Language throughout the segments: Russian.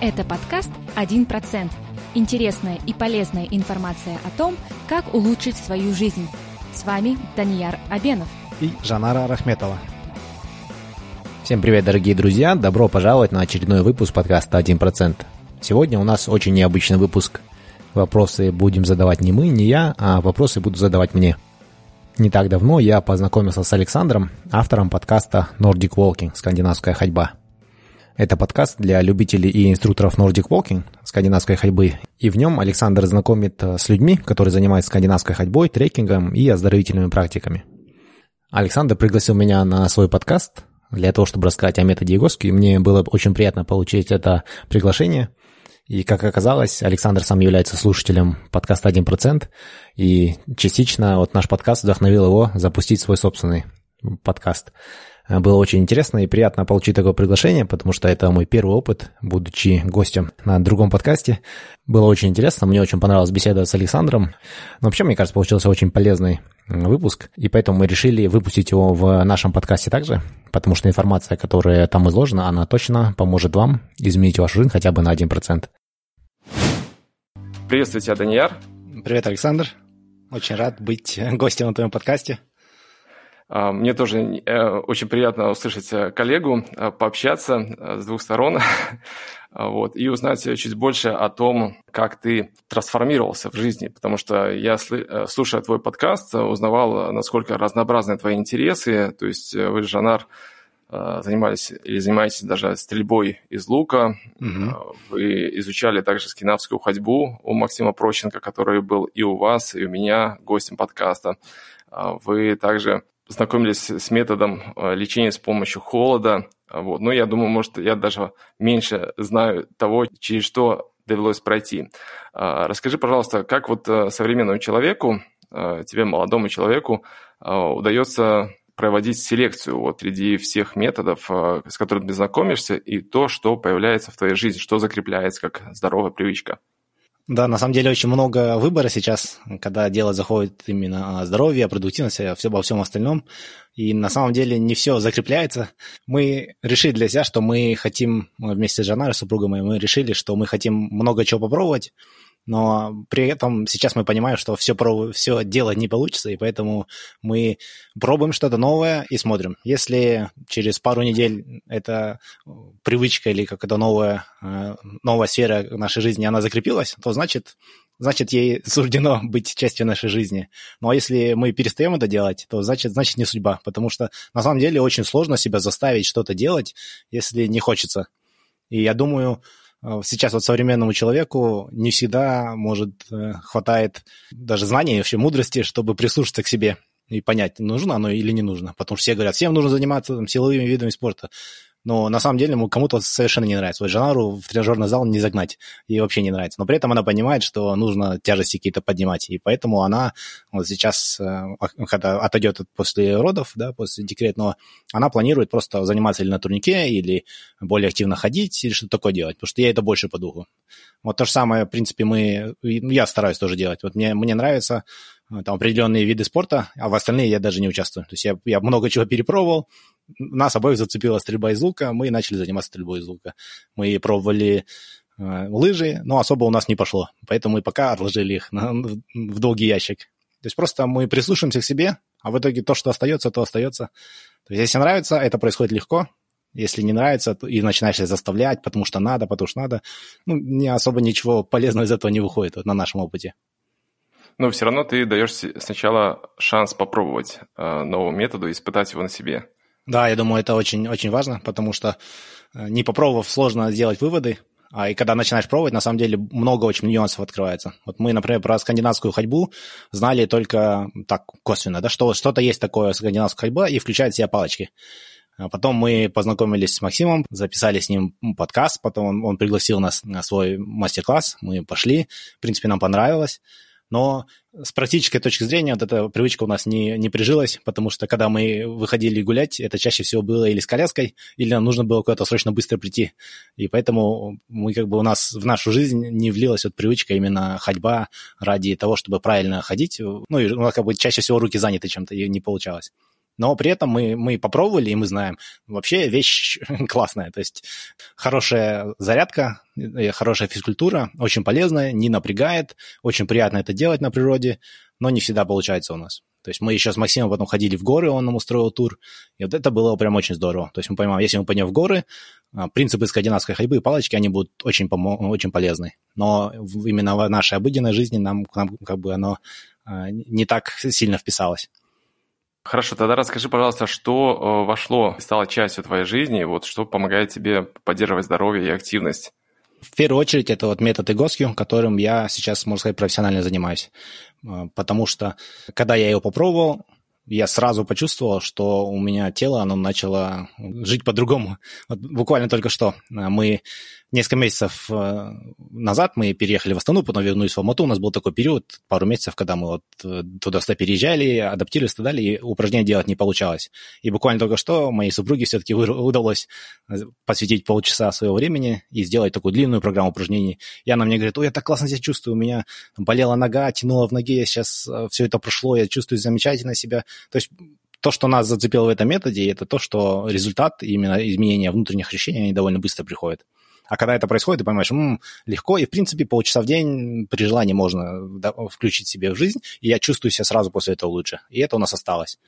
Это подкаст «1%». Интересная и полезная информация о том, как улучшить свою жизнь. С вами Данияр Абенов и Жанара Рахметова. Всем привет, дорогие друзья! Добро пожаловать на очередной выпуск подкаста «1%». Сегодня у нас очень необычный выпуск. Вопросы будем задавать не мы, не я, а вопросы будут задавать мне. Не так давно я познакомился с Александром, автором подкаста Nordic Walking «Скандинавская ходьба». Это подкаст для любителей и инструкторов Nordic Walking, скандинавской ходьбы. И в нем Александр знакомит э, с людьми, которые занимаются скандинавской ходьбой, трекингом и оздоровительными практиками. Александр пригласил меня на свой подкаст для того, чтобы рассказать о методе Егоски. Мне было очень приятно получить это приглашение. И, как оказалось, Александр сам является слушателем подкаста «1%», и частично вот наш подкаст вдохновил его запустить свой собственный подкаст. Было очень интересно и приятно получить такое приглашение, потому что это мой первый опыт, будучи гостем на другом подкасте. Было очень интересно, мне очень понравилась беседа с Александром. Но вообще, мне кажется, получился очень полезный выпуск, и поэтому мы решили выпустить его в нашем подкасте также, потому что информация, которая там изложена, она точно поможет вам изменить вашу жизнь хотя бы на 1%. Приветствую тебя, Данияр. Привет, Александр. Очень рад быть гостем на твоем подкасте. А, мне тоже э, очень приятно услышать э, коллегу, э, пообщаться с двух сторон вот, и узнать чуть больше о том, как ты трансформировался в жизни, потому что я, слушая твой подкаст, узнавал, насколько разнообразны твои интересы, то есть вы, Жанар, занимались или занимаетесь даже стрельбой из лука, угу. вы изучали также скинавскую ходьбу у Максима Прощенко, который был и у вас, и у меня гостем подкаста. Вы также знакомились с методом э, лечения с помощью холода. Вот. Но я думаю, может, я даже меньше знаю того, через что довелось пройти. Расскажи, пожалуйста, как вот э, современному человеку, э, тебе, молодому человеку, удается проводить селекцию вот среди всех методов, с которыми ты знакомишься, и то, что появляется в твоей жизни, что закрепляется как здоровая привычка? Да, на самом деле очень много выбора сейчас, когда дело заходит именно о здоровье, о продуктивности, обо всем остальном. И на самом деле не все закрепляется. Мы решили для себя, что мы хотим, вместе с Жанарой, супругой моей, мы решили, что мы хотим много чего попробовать, но при этом сейчас мы понимаем, что все, проб... все делать не получится, и поэтому мы пробуем что-то новое и смотрим. Если через пару недель эта привычка или какая-то новая, э, новая сфера нашей жизни, она закрепилась, то значит, значит, ей суждено быть частью нашей жизни. Ну а если мы перестаем это делать, то значит, значит не судьба, потому что на самом деле очень сложно себя заставить что-то делать, если не хочется. И я думаю, Э, сейчас вот современному человеку не всегда, может, э, хватает даже знаний, вообще мудрости, чтобы прислушаться к себе и понять, нужно оно или не нужно. Потому что все говорят, всем нужно заниматься там, силовыми видами спорта но на самом деле ему кому-то совершенно не нравится. Вот Жанару в тренажерный зал не загнать, ей вообще не нравится. Но при этом она понимает, что нужно тяжести какие-то поднимать, и поэтому она вот сейчас, э, когда отойдет после родов, да, после декретного, она планирует просто заниматься или на турнике, или более активно ходить, или что-то такое делать, потому что ей это больше по духу. Вот то же самое, в принципе, мы, я стараюсь тоже делать. Вот мне, мне нравится э, там определенные виды спорта, а в остальные я даже не участвую. То есть я, я много чего перепробовал, нас обоих зацепила стрельба из лука, мы начали заниматься стрельбой из лука. Мы пробовали э, лыжи, но особо у нас не пошло, поэтому мы пока отложили их на, в долгий ящик. То есть просто мы прислушаемся к себе, а в итоге то, что остается, то остается. То есть если нравится, это происходит легко. Если не нравится, то и начинаешь заставлять, потому что надо, потому что надо, ну, не особо ничего полезного из этого не выходит вот, на нашем опыте. Но все равно ты даешь сначала шанс попробовать э, новому методу, испытать его на себе. Да, я думаю, это очень, очень важно, потому что э, не попробовав, сложно сделать выводы, а и когда начинаешь пробовать, на самом деле много очень нюансов открывается. Вот мы, например, про скандинавскую ходьбу знали только так косвенно, да, что что-то есть такое скандинавская ходьба и включает в себя палочки. А потом мы познакомились с Максимом, записали с ним подкаст, потом он, он пригласил нас на свой мастер-класс, мы пошли, в принципе, нам понравилось. Но с практической точки зрения вот эта привычка у нас не, не прижилась, потому что когда мы выходили гулять, это чаще всего было или с коляской, или нам нужно было куда-то срочно быстро прийти. И поэтому мы как бы у нас в нашу жизнь не влилась вот привычка именно ходьба ради того, чтобы правильно ходить. Ну и у нас как бы чаще всего руки заняты чем-то, и не получалось. Но при этом мы, мы попробовали, и мы знаем, вообще вещь классная. То есть хорошая зарядка, э, хорошая физкультура, очень полезная, не напрягает, очень приятно это делать на природе, но не всегда получается у нас. То есть мы еще с Максимом потом ходили в горы, он нам устроил тур, и вот это было прям очень здорово. То есть мы понимаем, если мы пойдем в горы, а, принципы скандинавской ходьбы и палочки, они будут очень, очень полезны. Но именно в нашей обыденной жизни нам, нам как бы оно а, не так сильно вписалось. Хорошо, тогда расскажи, пожалуйста, что э, вошло и стало частью твоей жизни, вот что помогает тебе поддерживать здоровье и активность? В первую очередь это вот метод Игоскью, которым я сейчас, можно сказать, профессионально занимаюсь. А, потому что, когда я его попробовал, я сразу почувствовал, что у меня тело, оно начало жить по-другому. Вот буквально только что а, мы несколько месяцев э, назад мы переехали в Астану, потом вернулись в Алмату. У нас был такой период, пару месяцев, когда мы вот э, туда-сюда переезжали, адаптировались и так далее, и упражнения делать не получалось. И буквально только что моей супруге все-таки удалось э, посвятить полчаса своего времени и сделать такую длинную программу упражнений. И она мне говорит, ой, я так классно себя чувствую, у меня болела нога, тянула в ноге, сейчас все это прошло, я чувствую замечательно себя. То есть то, что нас зацепило в этом методе, это то, что результат именно изменения внутренних ощущений, они довольно быстро приходят. А когда это происходит, ты понимаешь, м-м, легко, и, в принципе, полчаса в день при желании можно включить себе в жизнь, и я чувствую себя сразу после этого лучше. И это у нас осталось.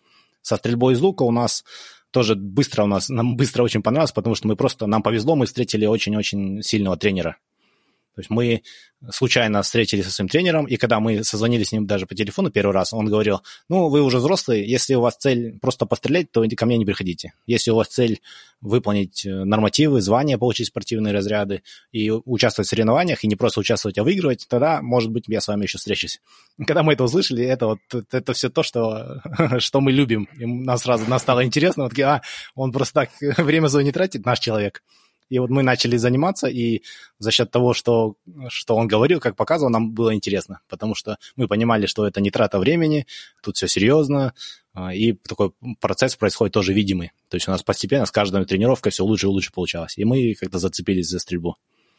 Со стрельбой из лука у нас тоже быстро у нас, нам быстро очень понравилось, потому что мы просто, нам повезло, мы встретили очень-очень сильного тренера. То есть мы случайно встретились со своим тренером, и когда мы созвонились с ним даже по телефону первый раз, он говорил, ну, вы уже взрослые, если у вас цель просто пострелять, то ко мне не приходите. Если у вас цель выполнить э, нормативы, звания, получить спортивные разряды и участвовать в соревнованиях, и не просто участвовать, а выигрывать, тогда, может быть, я с вами еще встречусь. Когда мы это услышали, это вот это все то, что, что мы любим. И нас сразу нас стало интересно, вот, а, он просто так время свое не тратит, наш человек. И вот мы начали заниматься, и за счет того, что, что он говорил, как показывал, нам было интересно, потому что мы понимали, что это не трата времени, тут все серьезно, а, и такой процесс происходит тоже видимый. То есть у нас постепенно с каждой тренировкой все лучше и лучше получалось. И мы как-то зацепились за стрельбу.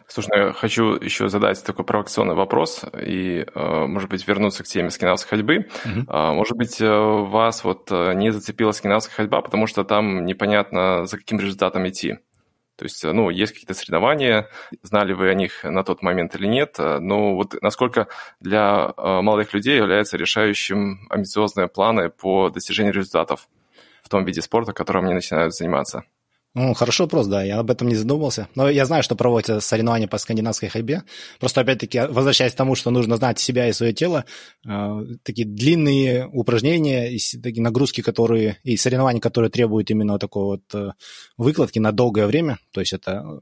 Слушай, ну я хочу еще задать такой провокационный вопрос и, э, может быть, вернуться к теме скандинавской ходьбы. Uh-huh. Может быть, э, вас вот э, не зацепила скандинавская ходьба, потому что там непонятно, за каким результатом идти. То есть, ну, есть какие-то соревнования, знали вы о них на тот момент или нет, но вот насколько для э, молодых людей является решающим амбициозные планы по достижению результатов в том виде спорта, которым они начинают заниматься? Ну, хороший вопрос, да, я об этом не задумывался. Но я знаю, что проводятся соревнования по скандинавской ходьбе. Просто, опять-таки, возвращаясь к тому, что нужно знать себя и свое тело, э, такие длинные упражнения, и такие нагрузки, которые, и соревнования, которые требуют именно такой вот э, выкладки на долгое время, то есть это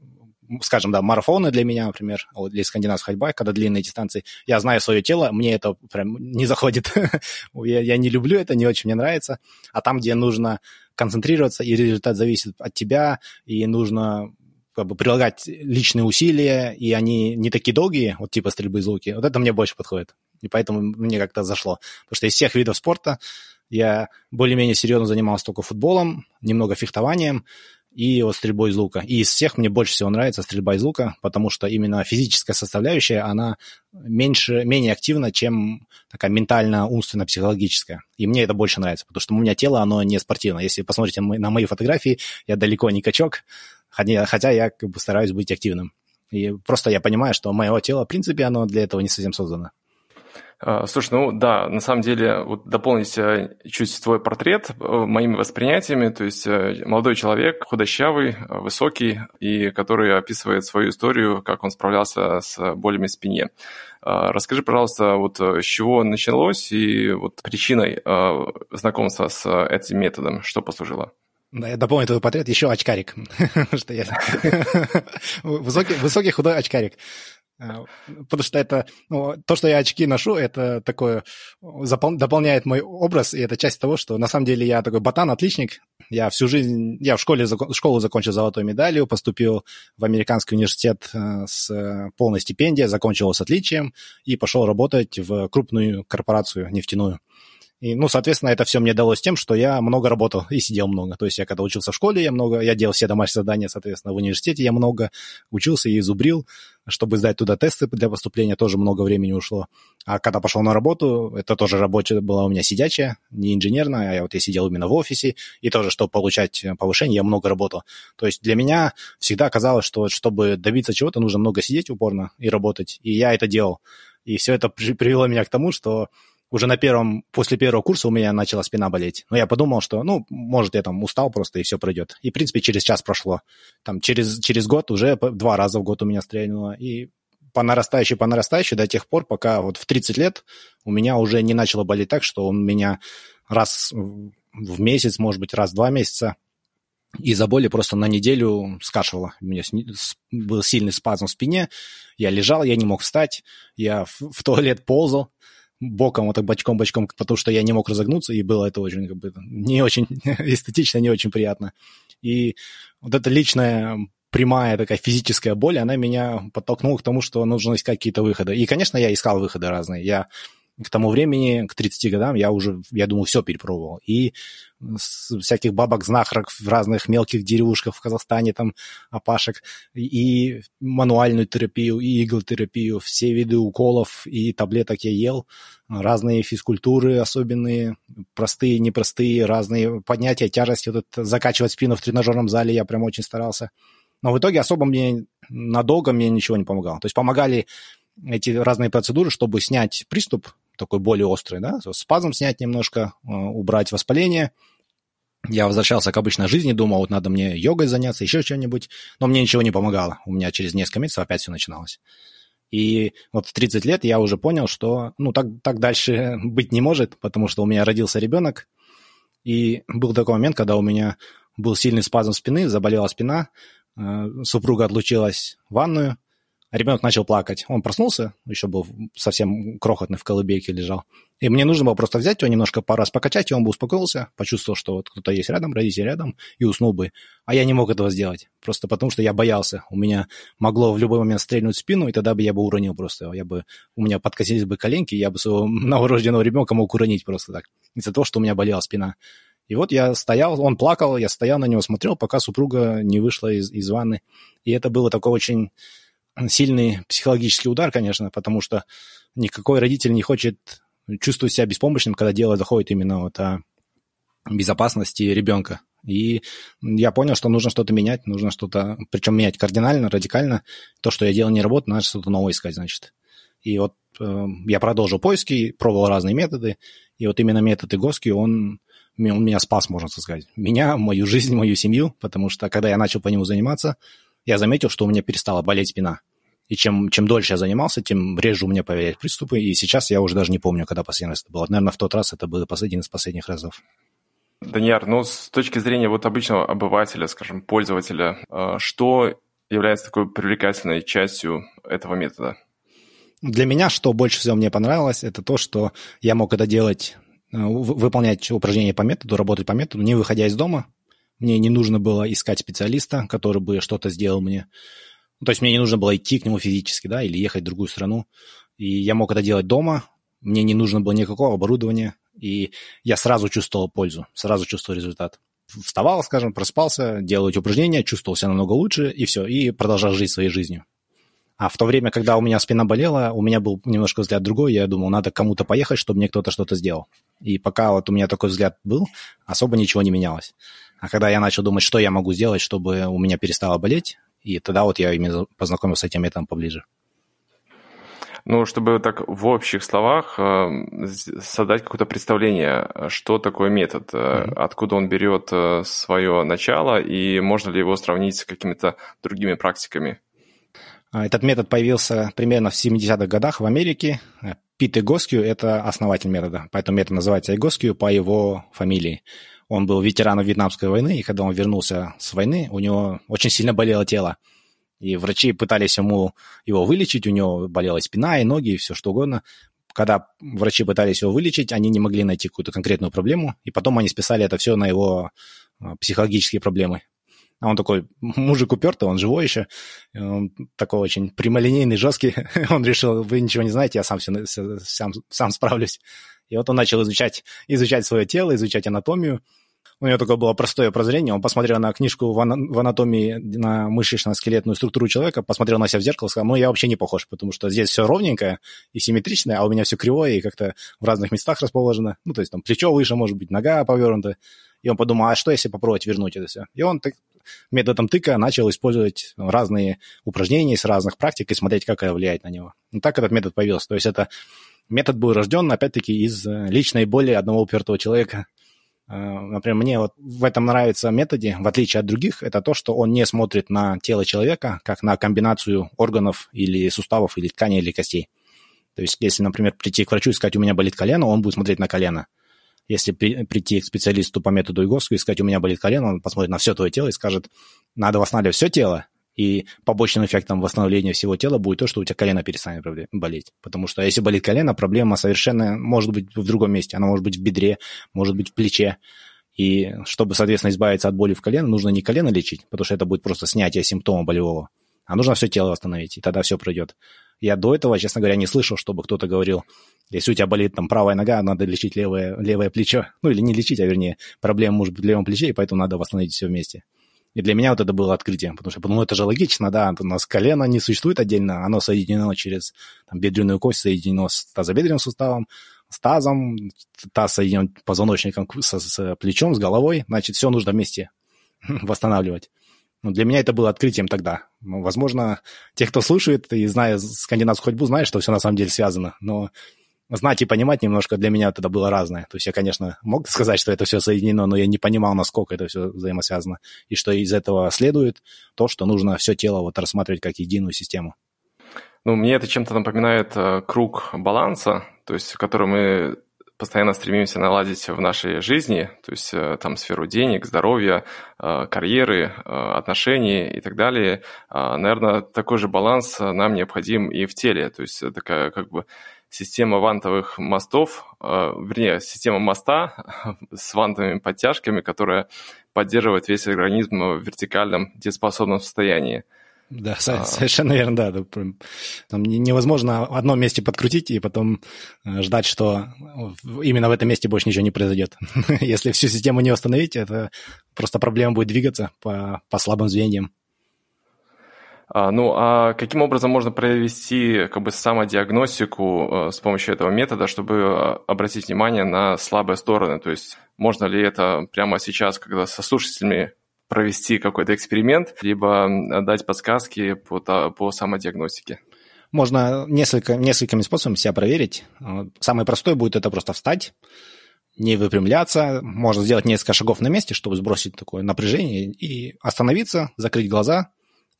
скажем, да, марафоны для меня, например, для скандинавской ходьбы, когда длинные дистанции, я знаю свое тело, мне это прям не заходит. я, я не люблю это, не очень мне нравится. А там, где нужно концентрироваться, и результат зависит от тебя, и нужно как бы прилагать личные усилия, и они не такие долгие, вот типа стрельбы из луки, вот это мне больше подходит. И поэтому мне как-то зашло. Потому что из всех видов спорта я более-менее серьезно занимался только футболом, немного фехтованием, и вот стрельбой из лука. И из всех мне больше всего нравится стрельба из лука, потому что именно физическая составляющая, она меньше, менее активна, чем такая ментально-умственно-психологическая. И мне это больше нравится, потому что у меня тело, оно не спортивное. Если посмотрите на мои фотографии, я далеко не качок, хотя я как бы стараюсь быть активным. И просто я понимаю, что мое тело, в принципе, оно для этого не совсем создано. А, слушай, ну да, на самом деле, вот дополнить э, чуть твой портрет э, моими восприятиями, то есть э, молодой человек, худощавый, высокий, и который описывает свою историю, как он справлялся с болями в спине. А, расскажи, пожалуйста, вот с чего началось и вот причиной знакомства с этим методом, что послужило? Да, я дополню твой портрет, еще очкарик. высокий, высокий худой очкарик. А, потому что это, ну, то, что я очки ношу, это такое, запол, дополняет мой образ, и это часть того, что на самом деле я такой ботан-отличник. Я всю жизнь, я в школе, школу закончил золотой медалью, поступил в американский университет э, с полной стипендией, закончил с отличием и пошел работать в крупную корпорацию нефтяную. И, ну, соответственно, это все мне далось тем, что я много работал и сидел много. То есть я когда учился в школе, я много, я делал все домашние задания, соответственно, в университете я много учился и изубрил. Чтобы сдать туда тесты для поступления, тоже много времени ушло. А когда пошел на работу, это тоже рабочая была у меня сидячая, не инженерная, а я вот я сидел именно в офисе, и тоже, чтобы получать повышение, я много работал. То есть для меня всегда казалось, что чтобы добиться чего-то, нужно много сидеть упорно и работать. И я это делал. И все это привело меня к тому, что уже на первом, после первого курса у меня начала спина болеть. Но я подумал, что, ну, может, я там устал просто, и все пройдет. И, в принципе, через час прошло. Там через, через год уже два раза в год у меня стрельнуло. И по нарастающей, по нарастающей до тех пор, пока вот в 30 лет у меня уже не начало болеть так, что он меня раз в месяц, может быть, раз в два месяца из-за боли просто на неделю скашивало. У меня был сильный спазм в спине, я лежал, я не мог встать, я в, в туалет ползал, боком, вот так бочком-бочком, потому что я не мог разогнуться, и было это очень, как бы, не очень эстетично, не очень приятно. И вот эта личная прямая такая физическая боль, она меня подтолкнула к тому, что нужно искать какие-то выходы. И, конечно, я искал выходы разные. Я к тому времени, к 30 годам, я уже, я думаю, все перепробовал. И всяких бабок-знахарок в разных мелких деревушках в Казахстане, там, опашек, и мануальную терапию, и иглотерапию, все виды уколов и таблеток я ел, разные физкультуры особенные, простые, непростые, разные поднятия тяжести, вот это, закачивать спину в тренажерном зале я прям очень старался. Но в итоге особо мне надолго мне ничего не помогало. То есть помогали эти разные процедуры, чтобы снять приступ, такой более острый, да, спазм снять немножко, э, убрать воспаление. Я возвращался к обычной жизни, думал, вот надо мне йогой заняться, еще что-нибудь, но мне ничего не помогало. У меня через несколько месяцев опять все начиналось. И вот в 30 лет я уже понял, что ну так, так дальше быть не может, потому что у меня родился ребенок, и был такой момент, когда у меня был сильный спазм спины, заболела спина, э, супруга отлучилась в ванную, ребенок начал плакать. Он проснулся, еще был совсем крохотный в колыбельке лежал. И мне нужно было просто взять его немножко пару раз покачать, и он бы успокоился, почувствовал, что вот кто-то есть рядом, родитель рядом, и уснул бы. А я не мог этого сделать, просто потому что я боялся. У меня могло в любой момент стрельнуть в спину, и тогда бы я бы уронил просто. Я бы, у меня подкосились бы коленки, я бы своего новорожденного ребенка мог уронить просто так. Из-за того, что у меня болела спина. И вот я стоял, он плакал, я стоял на него, смотрел, пока супруга не вышла из, из ванны. И это было такое очень сильный психологический удар, конечно, потому что никакой родитель не хочет чувствовать себя беспомощным, когда дело заходит именно вот о безопасности ребенка. И я понял, что нужно что-то менять, нужно что-то, причем менять кардинально, радикально. То, что я делал, не работает, надо что-то новое искать, значит. И вот э, я продолжил поиски, пробовал разные методы, и вот именно метод Игоски, он, он меня спас, можно сказать. Меня, мою жизнь, мою семью, потому что когда я начал по нему заниматься, я заметил, что у меня перестала болеть спина. И чем, чем дольше я занимался, тем реже у меня появлялись приступы. И сейчас я уже даже не помню, когда последний раз это было. Наверное, в тот раз это был один из последних разов. Даниар, ну, с точки зрения вот обычного обывателя, скажем, пользователя, э, что является такой привлекательной частью этого метода? Для меня, что больше всего мне понравилось, это то, что я мог это делать, э, выполнять упражнения по методу, работать по методу, не выходя из дома, мне не нужно было искать специалиста, который бы что-то сделал мне. Ну, то есть мне не нужно было идти к нему физически, да, или ехать в другую страну. И я мог это делать дома, мне не нужно было никакого оборудования, и я сразу чувствовал пользу, сразу чувствовал результат. Вставал, скажем, проспался, делал эти упражнения, чувствовал себя намного лучше, и все, и продолжал жить своей жизнью. А в то время, когда у меня спина болела, у меня был немножко взгляд другой, я думал, надо кому-то поехать, чтобы мне кто-то что-то сделал. И пока вот у меня такой взгляд был, особо ничего не менялось. А когда я начал думать, что я могу сделать, чтобы у меня перестало болеть, и тогда вот я именно познакомился с этим методом поближе. Ну, чтобы так в общих словах э, создать какое-то представление, что такое метод, mm-hmm. откуда он берет э, свое начало и можно ли его сравнить с какими-то другими практиками. А, этот метод появился примерно в 70-х годах в Америке. Пит Игоскью – это основатель метода, поэтому метод называется Игоскью по его фамилии. Он был ветераном Вьетнамской войны, и когда он вернулся с войны, у него очень сильно болело тело. И врачи пытались ему его вылечить, у него болела спина и ноги, и все что угодно. Когда врачи пытались его вылечить, они не могли найти какую-то конкретную проблему, и потом они списали это все на его а, психологические проблемы. А он такой мужик упертый, он живой еще, он такой очень прямолинейный, жесткий. он решил, вы ничего не знаете, я сам, все, сам, сам справлюсь. И вот он начал изучать, изучать свое тело, изучать анатомию. У него такое было простое прозрение. Он посмотрел на книжку в, ана- в анатомии на мышечно-скелетную структуру человека, посмотрел на себя в зеркало и сказал, ну, я вообще не похож, потому что здесь все ровненькое и симметричное, а у меня все кривое и как-то в разных местах расположено. Ну, то есть там плечо выше, может быть, нога повернута. И он подумал, а что если попробовать вернуть это все? И он так, методом тыка начал использовать разные упражнения с разных практик и смотреть, как это влияет на него. И так этот метод появился. То есть это метод был рожден, опять-таки, из э, личной боли одного упертого человека. Э, например, мне вот в этом нравится методе, в отличие от других, это то, что он не смотрит на тело человека как на комбинацию органов или суставов, или тканей, или костей. То есть, если, например, прийти к врачу и сказать, у меня болит колено, он будет смотреть на колено. Если при, прийти к специалисту по методу Иговского и сказать, у меня болит колено, он посмотрит на все твое тело и скажет, надо восстанавливать все тело, и побочным эффектом восстановления всего тела будет то, что у тебя колено перестанет болеть. Потому что если болит колено, проблема совершенно может быть в другом месте. Она может быть в бедре, может быть в плече. И чтобы, соответственно, избавиться от боли в колено, нужно не колено лечить, потому что это будет просто снятие симптома болевого, а нужно все тело восстановить, и тогда все пройдет. Я до этого, честно говоря, не слышал, чтобы кто-то говорил, если у тебя болит там правая нога, надо лечить левое, левое плечо. Ну, или не лечить, а вернее, проблема может быть в левом плече, и поэтому надо восстановить все вместе. И для меня вот это было открытием, потому что, ну, это же логично, да, у нас колено не существует отдельно, оно соединено через там, бедренную кость, соединено с тазобедренным суставом, с тазом, таз соединен позвоночником с, с плечом, с головой, значит, все нужно вместе восстанавливать. Ну, для меня это было открытием тогда. Ну, возможно, те, кто слушает и знает скандинавскую ходьбу, знают, что все на самом деле связано, но знать и понимать немножко для меня это было разное. То есть я, конечно, мог сказать, что это все соединено, но я не понимал, насколько это все взаимосвязано. И что из этого следует то, что нужно все тело вот рассматривать как единую систему. Ну, мне это чем-то напоминает э, круг баланса, то есть, который мы постоянно стремимся наладить в нашей жизни, то есть э, там сферу денег, здоровья, э, карьеры, отношений и так далее. А, Наверное, такой же баланс нам необходим и в теле, то есть такая как бы система вантовых мостов, вернее, система моста с вантовыми подтяжками, которая поддерживает весь организм в вертикальном дееспособном состоянии. Да, а... совершенно верно, да. Там невозможно в одном месте подкрутить и потом э, ждать, что именно в этом месте больше ничего не произойдет. Если всю систему не восстановить, это просто проблема будет двигаться по, по слабым звеньям. А, ну, а каким образом можно провести как бы самодиагностику э, с помощью этого метода, чтобы э, обратить внимание на слабые стороны? То есть можно ли это прямо сейчас, когда со слушателями провести какой-то эксперимент, либо дать подсказки по, по самодиагностике? Можно несколько, несколькими способами себя проверить. Самый простой будет это просто встать, не выпрямляться. Можно сделать несколько шагов на месте, чтобы сбросить такое напряжение и остановиться, закрыть глаза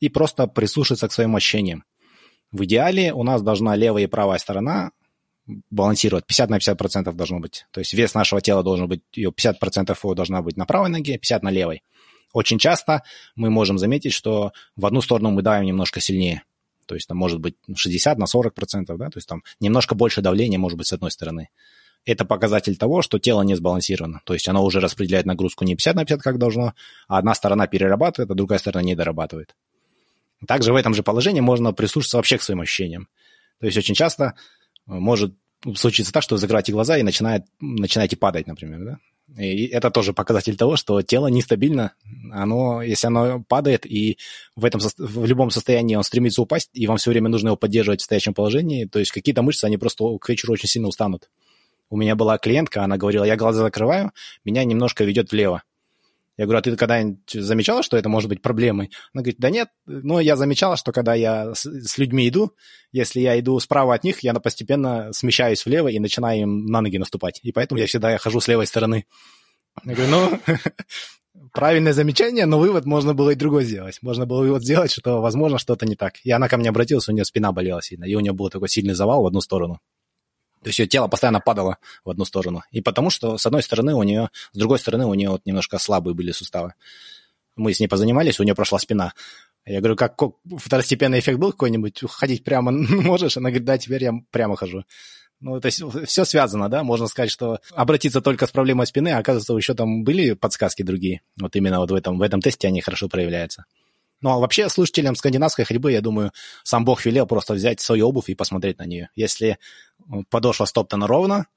и просто прислушаться к своим ощущениям. В идеале у нас должна левая и правая сторона балансировать. 50 на 50 процентов должно быть. То есть вес нашего тела должен быть, ее 50 процентов должна быть на правой ноге, 50 на левой. Очень часто мы можем заметить, что в одну сторону мы давим немножко сильнее. То есть там может быть 60 на 40 процентов, да, то есть там немножко больше давления может быть с одной стороны. Это показатель того, что тело не сбалансировано. То есть оно уже распределяет нагрузку не 50 на 50, как должно, а одна сторона перерабатывает, а другая сторона не дорабатывает. Также в этом же положении можно прислушаться вообще к своим ощущениям. То есть очень часто может случиться так, что вы закрываете глаза и начинает, начинаете падать, например, да? И это тоже показатель того, что тело нестабильно. Оно, если оно падает, и в, этом, в любом состоянии он стремится упасть, и вам все время нужно его поддерживать в стоящем положении, то есть какие-то мышцы, они просто к вечеру очень сильно устанут. У меня была клиентка, она говорила, я глаза закрываю, меня немножко ведет влево. Я говорю, а ты когда-нибудь замечала, что это может быть проблемой? Она говорит, да нет, но я замечала, что когда я с, с людьми иду, если я иду справа от них, я постепенно смещаюсь влево и начинаю им на ноги наступать. И поэтому я всегда я хожу с левой стороны. Я говорю, ну, правильное замечание, но вывод можно было и другой сделать. Можно было вывод сделать, что, возможно, что-то не так. И она ко мне обратилась, у нее спина болела сильно, и у нее был такой сильный завал в одну сторону. То есть ее тело постоянно падало в одну сторону. И потому что, с одной стороны, у нее, с другой стороны, у нее вот немножко слабые были суставы. Мы с ней позанимались, у нее прошла спина. Я говорю, как второстепенный эффект был какой-нибудь? Ходить прямо можешь? Она говорит, да, теперь я прямо хожу. Ну, то есть все связано, да? Можно сказать, что обратиться только с проблемой спины, а оказывается, еще там были подсказки другие. Вот именно вот в этом, в этом тесте они хорошо проявляются. Ну, а вообще слушателям скандинавской ходьбы, я думаю, сам Бог велел просто взять свою обувь и посмотреть на нее. Если подошва стоптана ровно,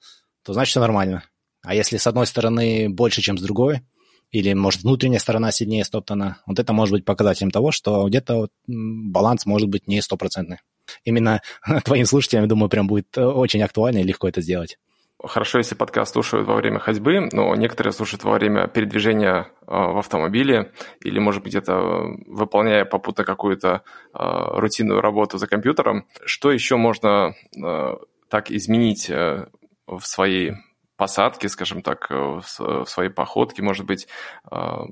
то значит все нормально. А если с одной стороны больше, чем с другой, или, может, внутренняя сторона сильнее стоптана, вот это может быть показателем того, что где-то вот баланс может быть не стопроцентный. Именно твоим слушателям, я думаю, прям будет э, очень актуально и легко это сделать. Хорошо, если подкаст слушают во время ходьбы, но некоторые слушают во время передвижения э, в автомобиле или, может быть, где-то выполняя попутно какую-то э, рутинную работу за компьютером. Что еще можно так изменить в своей посадке, скажем так, в своей походке, может быть.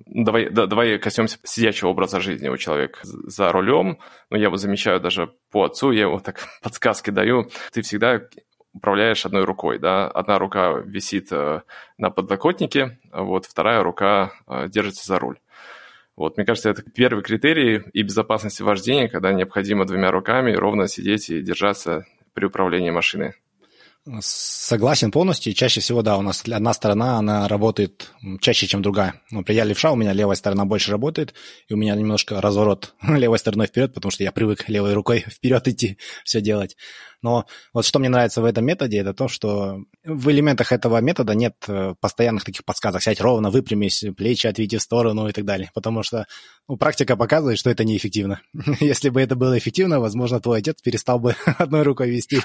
Давай, да, давай коснемся сидячего образа жизни у человека за рулем. Ну, я вот замечаю даже по отцу, я его так подсказки даю. Ты всегда управляешь одной рукой, да, одна рука висит э, на подлокотнике, вот вторая рука э, держится за руль. Вот, мне кажется, это первый критерий и безопасности вождения, когда необходимо двумя руками ровно сидеть и держаться при управлении машиной. Согласен полностью. Чаще всего, да, у нас одна сторона, она работает чаще, чем другая. Например, я левша, у меня левая сторона больше работает, и у меня немножко разворот левой стороной вперед, потому что я привык левой рукой вперед идти, все делать. Но вот что мне нравится в этом методе, это то, что в элементах этого метода нет э, постоянных таких подсказок. Сядь ровно, выпрямись, плечи отведи в сторону и так далее. Потому что ну, практика показывает, что это неэффективно. Если бы это было эффективно, возможно, твой отец перестал бы одной рукой вести.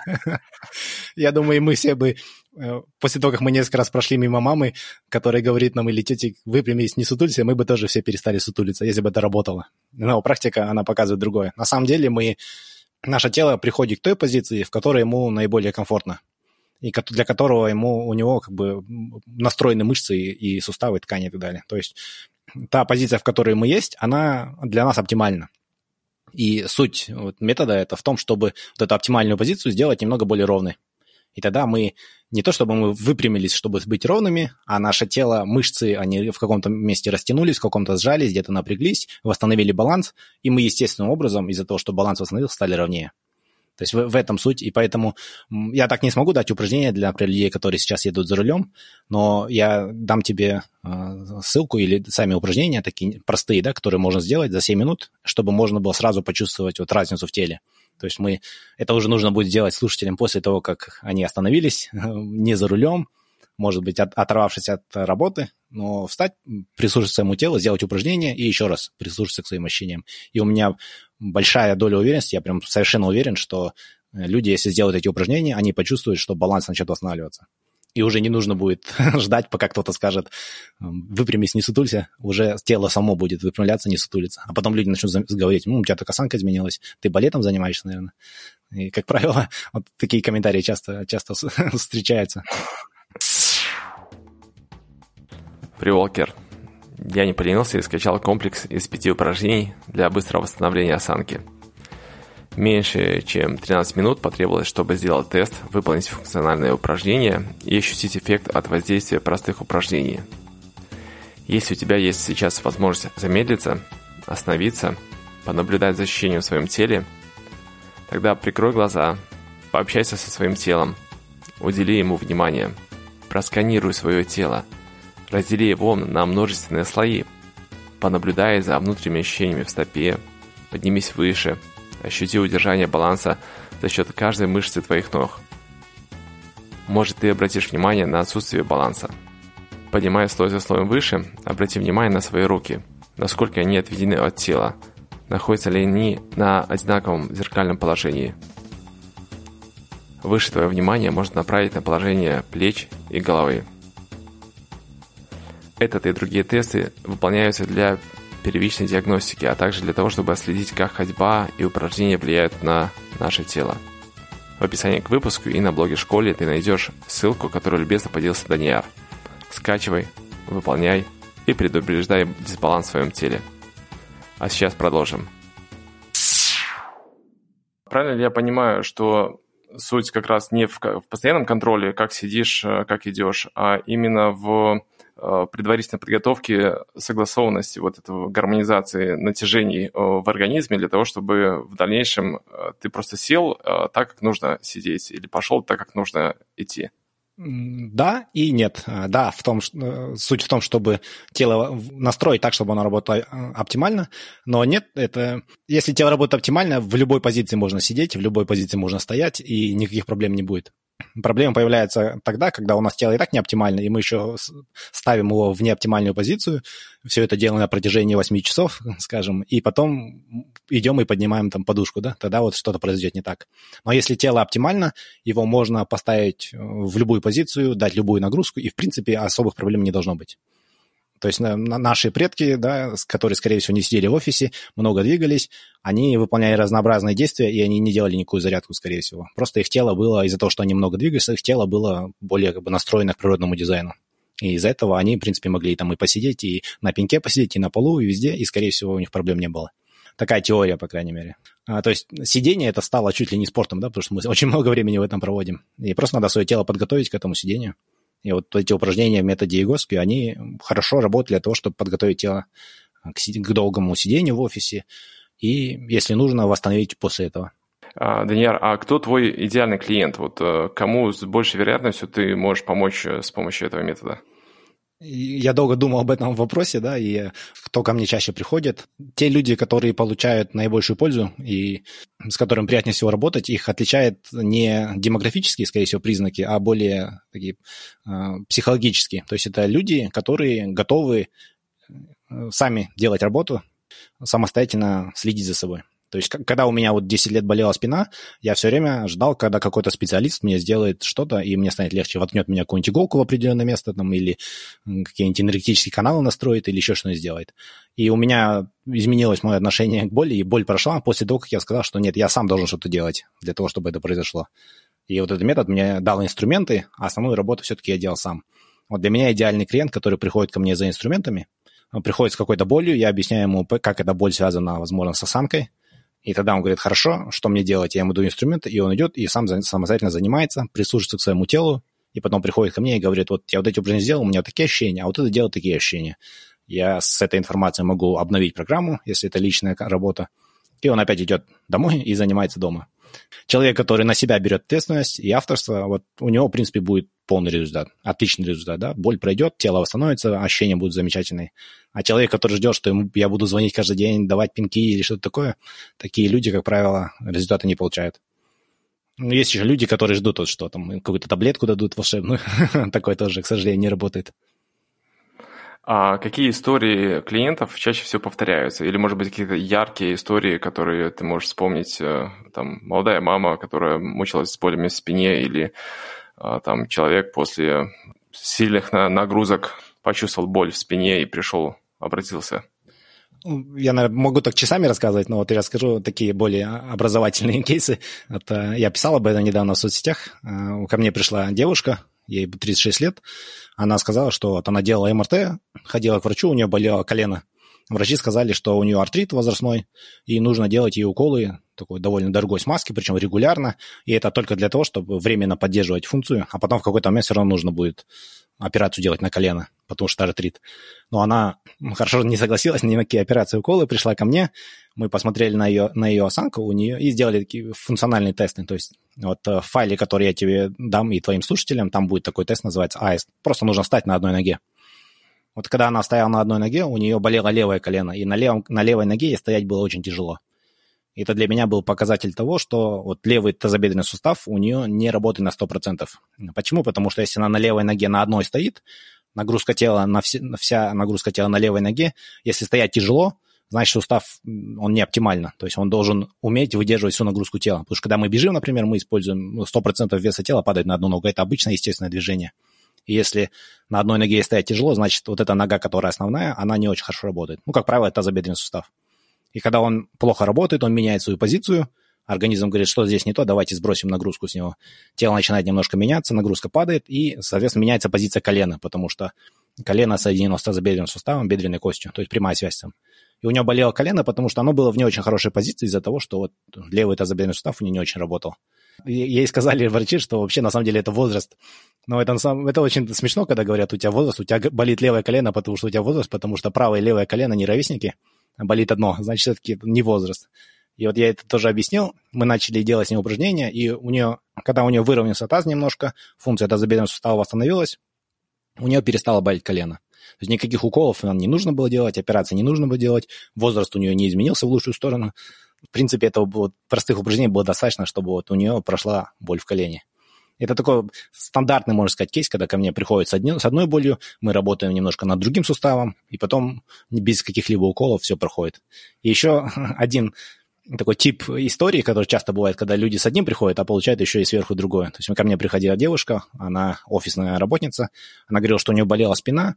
Я думаю, мы все бы э, после того, как мы несколько раз прошли мимо мамы, которая говорит нам, или тети, выпрямись, не сутулься, мы бы тоже все перестали сутулиться, если бы это работало. Но практика, она показывает другое. На самом деле мы наше тело приходит к той позиции, в которой ему наиболее комфортно, и для которого ему, у него как бы настроены мышцы и, суставы, ткани и так далее. То есть та позиция, в которой мы есть, она для нас оптимальна. И суть вот метода это в том, чтобы вот эту оптимальную позицию сделать немного более ровной. И тогда мы не то чтобы мы выпрямились, чтобы быть ровными, а наше тело, мышцы, они в каком-то месте растянулись, в каком-то сжались, где-то напряглись, восстановили баланс, и мы естественным образом из-за того, что баланс восстановился, стали ровнее. То есть в, в этом суть, и поэтому я так не смогу дать упражнения для, например, людей, которые сейчас едут за рулем, но я дам тебе э, ссылку или сами упражнения, такие простые, да, которые можно сделать за 7 минут, чтобы можно было сразу почувствовать вот разницу в теле. То есть мы, это уже нужно будет делать слушателям после того, как они остановились, не за рулем, может быть, от, оторвавшись от работы, но встать, прислушаться к своему телу, сделать упражнение и еще раз прислушаться к своим ощущениям. И у меня большая доля уверенности, я прям совершенно уверен, что люди, если сделают эти упражнения, они почувствуют, что баланс начнет восстанавливаться и уже не нужно будет ждать, пока кто-то скажет, выпрямись, не сутулься, уже тело само будет выпрямляться, не сутулиться. А потом люди начнут говорить, ну, у тебя так осанка изменилась, ты балетом занимаешься, наверное. И, как правило, вот такие комментарии часто, часто встречаются. Приволкер. Я не поленился и скачал комплекс из пяти упражнений для быстрого восстановления осанки – Меньше чем 13 минут потребовалось, чтобы сделать тест, выполнить функциональное упражнение и ощутить эффект от воздействия простых упражнений. Если у тебя есть сейчас возможность замедлиться, остановиться, понаблюдать за ощущением в своем теле, тогда прикрой глаза, пообщайся со своим телом, удели ему внимание, просканируй свое тело, раздели его на множественные слои, понаблюдай за внутренними ощущениями в стопе, поднимись выше – Ощути удержание баланса за счет каждой мышцы твоих ног. Может, ты обратишь внимание на отсутствие баланса. Поднимая слой за слоем выше, обрати внимание на свои руки, насколько они отведены от тела, находятся ли они на одинаковом зеркальном положении. Выше твое внимание можно направить на положение плеч и головы. Этот и другие тесты выполняются для первичной диагностики, а также для того, чтобы отследить, как ходьба и упражнения влияют на наше тело. В описании к выпуску и на блоге школе ты найдешь ссылку, которую любезно поделился Данияр. Скачивай, выполняй и предупреждай дисбаланс в своем теле. А сейчас продолжим. Правильно ли я понимаю, что суть как раз не в, в постоянном контроле, как сидишь, э, как идешь, а именно в предварительной подготовки согласованности вот этого гармонизации натяжений э, в организме для того, чтобы в дальнейшем э, ты просто сел так, как нужно сидеть, или пошел так, как нужно идти. Да и нет. Да, в том, суть в том, чтобы тело настроить так, чтобы оно работало оптимально, но нет, это если тело работает оптимально, в любой позиции можно сидеть, в любой позиции можно стоять, и никаких проблем не будет. Проблема появляется тогда, когда у нас тело и так не оптимально, и мы еще ставим его в неоптимальную позицию, все это делаем на протяжении 8 часов, скажем, и потом идем и поднимаем там подушку, да, тогда вот что-то произойдет не так. Но если тело оптимально, его можно поставить в любую позицию, дать любую нагрузку, и, в принципе, особых проблем не должно быть. То есть наши предки, да, которые, скорее всего, не сидели в офисе, много двигались, они выполняли разнообразные действия, и они не делали никакую зарядку, скорее всего. Просто их тело было, из-за того, что они много двигались, их тело было более как бы настроено к природному дизайну. И из-за этого они, в принципе, могли там и посидеть, и на пеньке посидеть, и на полу, и везде, и, скорее всего, у них проблем не было. Такая теория, по крайней мере. А, то есть сидение это стало чуть ли не спортом, да, потому что мы очень много времени в этом проводим. И просто надо свое тело подготовить к этому сидению. И вот эти упражнения в методе Егоски, они хорошо работают для того, чтобы подготовить тело к, к долгому сидению в офисе и, если нужно, восстановить после этого. А, Даниэр, а кто твой идеальный клиент? Вот э, кому с большей вероятностью ты можешь помочь э, с помощью этого метода? Я долго думал об этом вопросе, да, и кто ко мне чаще приходит. Те люди, которые получают наибольшую пользу и с которыми приятнее всего работать, их отличает не демографические, скорее всего, признаки, а более такие э, психологические. То есть это люди, которые готовы э, сами делать работу, самостоятельно следить за собой. То есть, когда у меня вот 10 лет болела спина, я все время ждал, когда какой-то специалист мне сделает что-то, и мне станет легче, воткнет меня какую-нибудь иголку в определенное место, там, или какие-нибудь энергетические каналы настроит, или еще что-нибудь сделает. И у меня изменилось мое отношение к боли, и боль прошла после того, как я сказал, что нет, я сам должен что-то делать для того, чтобы это произошло. И вот этот метод мне дал инструменты, а основную работу все-таки я делал сам. Вот для меня идеальный клиент, который приходит ко мне за инструментами, приходит с какой-то болью, я объясняю ему, как эта боль связана, возможно, с осанкой, и тогда он говорит, хорошо, что мне делать? Я ему даю инструмент, и он идет и сам самостоятельно занимается, прислушивается к своему телу, и потом приходит ко мне и говорит, вот я вот эти упражнения сделал, у меня такие ощущения, а вот это делает такие ощущения. Я с этой информацией могу обновить программу, если это личная работа, и он опять идет домой и занимается дома. Человек, который на себя берет ответственность и авторство, вот у него, в принципе, будет полный результат, отличный результат, да, боль пройдет, тело восстановится, ощущения будут замечательные. А человек, который ждет, что ему, я буду звонить каждый день, давать пинки или что-то такое, такие люди, как правило, результаты не получают. Ну, есть еще люди, которые ждут, вот, что там какую-то таблетку дадут волшебную. Такое тоже, к сожалению, не работает. А какие истории клиентов чаще всего повторяются? Или, может быть, какие-то яркие истории, которые ты можешь вспомнить? Э, там, молодая мама, которая мучилась с болями в спине, или там человек после сильных нагрузок почувствовал боль в спине и пришел, обратился. Я, наверное, могу так часами рассказывать, но вот я расскажу такие более образовательные кейсы. Это, я писал об этом недавно в соцсетях. Э, ко мне пришла девушка, ей 36 лет, она сказала, что вот она делала МРТ, ходила к врачу, у нее болело колено. Врачи сказали, что у нее артрит возрастной, и нужно делать ей уколы такой довольно дорогой смазки, причем регулярно, и это только для того, чтобы временно поддерживать функцию, а потом в какой-то момент все равно нужно будет операцию делать на колено, потому что артрит. Но она хорошо не согласилась ни на какие операции уколы, пришла ко мне, мы посмотрели на ее, на ее осанку у нее и сделали такие функциональные тесты. То есть вот э, в файле, который я тебе дам и твоим слушателям, там будет такой тест, называется AIST. Просто нужно встать на одной ноге. Вот когда она стояла на одной ноге, у нее болело левое колено, и на, левом, на левой ноге ей стоять было очень тяжело. Это для меня был показатель того, что вот левый тазобедренный сустав у нее не работает на 100%. Почему? Потому что если она на левой ноге на одной стоит, нагрузка тела, на все, вся нагрузка тела на левой ноге, если стоять тяжело, значит, сустав, он не оптимально. То есть он должен уметь выдерживать всю нагрузку тела. Потому что когда мы бежим, например, мы используем 100% ну, веса тела падает на одну ногу. Это обычное естественное движение. И если на одной ноге стоять тяжело, значит, вот эта нога, которая основная, она не очень хорошо работает. Ну, как правило, тазобедренный сустав. И когда он плохо работает, он меняет свою позицию, организм говорит, что здесь не то, давайте сбросим нагрузку с него. Тело начинает немножко меняться, нагрузка падает, и, соответственно, меняется позиция колена, потому что колено соединено с тазобедренным суставом, бедренной костью, то есть прямая связь там. И у него болело колено, потому что оно было в не очень хорошей позиции из-за того, что вот левый тазобедренный сустав у нее не очень работал. ей сказали врачи, что вообще на самом деле это возраст. Но это, на самом, это очень смешно, когда говорят, у тебя возраст, у тебя болит левое колено, потому что у тебя возраст, потому что правое и левое колено не ровесники – болит одно, значит, все-таки не возраст. И вот я это тоже объяснил. Мы начали делать с ней упражнения, и у нее, когда у нее выровнялся таз немножко, функция тазобедренного сустава восстановилась, у нее перестало болеть колено. То есть никаких уколов нам не нужно было делать, операции не нужно было делать, возраст у нее не изменился в лучшую сторону. В принципе, этого было, простых упражнений было достаточно, чтобы вот у нее прошла боль в колене. Это такой стандартный, можно сказать, кейс, когда ко мне приходят с, одни, с одной болью, мы работаем немножко над другим суставом, и потом без каких-либо уколов все проходит. И еще один такой тип истории, который часто бывает, когда люди с одним приходят, а получают еще и сверху другое. То есть ко мне приходила девушка, она офисная работница, она говорила, что у нее болела спина,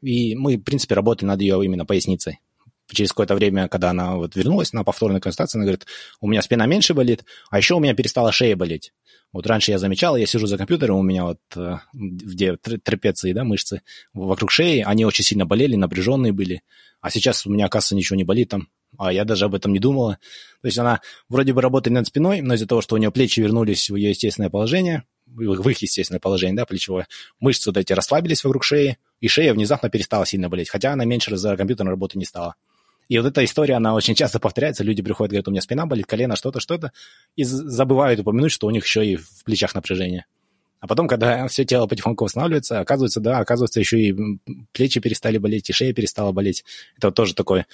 и мы, в принципе, работали над ее именно поясницей. Через какое-то время, когда она вот вернулась на повторную консультацию, она говорит, у меня спина меньше болит, а еще у меня перестала шея болеть. Вот раньше я замечал, я сижу за компьютером, у меня вот э, где трапеции, да, мышцы вокруг шеи, они очень сильно болели, напряженные были. А сейчас у меня, оказывается, ничего не болит там, а я даже об этом не думала. То есть она вроде бы работает над спиной, но из-за того, что у нее плечи вернулись в ее естественное положение, в их естественное положение, да, плечевое, мышцы вот эти расслабились вокруг шеи, и шея внезапно перестала сильно болеть, хотя она меньше за компьютерной работы не стала. И вот эта история, она очень часто повторяется. Люди приходят, говорят, у меня спина болит, колено, что-то, что-то, и забывают упомянуть, что у них еще и в плечах напряжение. А потом, когда все тело потихоньку восстанавливается, оказывается, да, оказывается, еще и плечи перестали болеть, и шея перестала болеть. Это вот тоже такой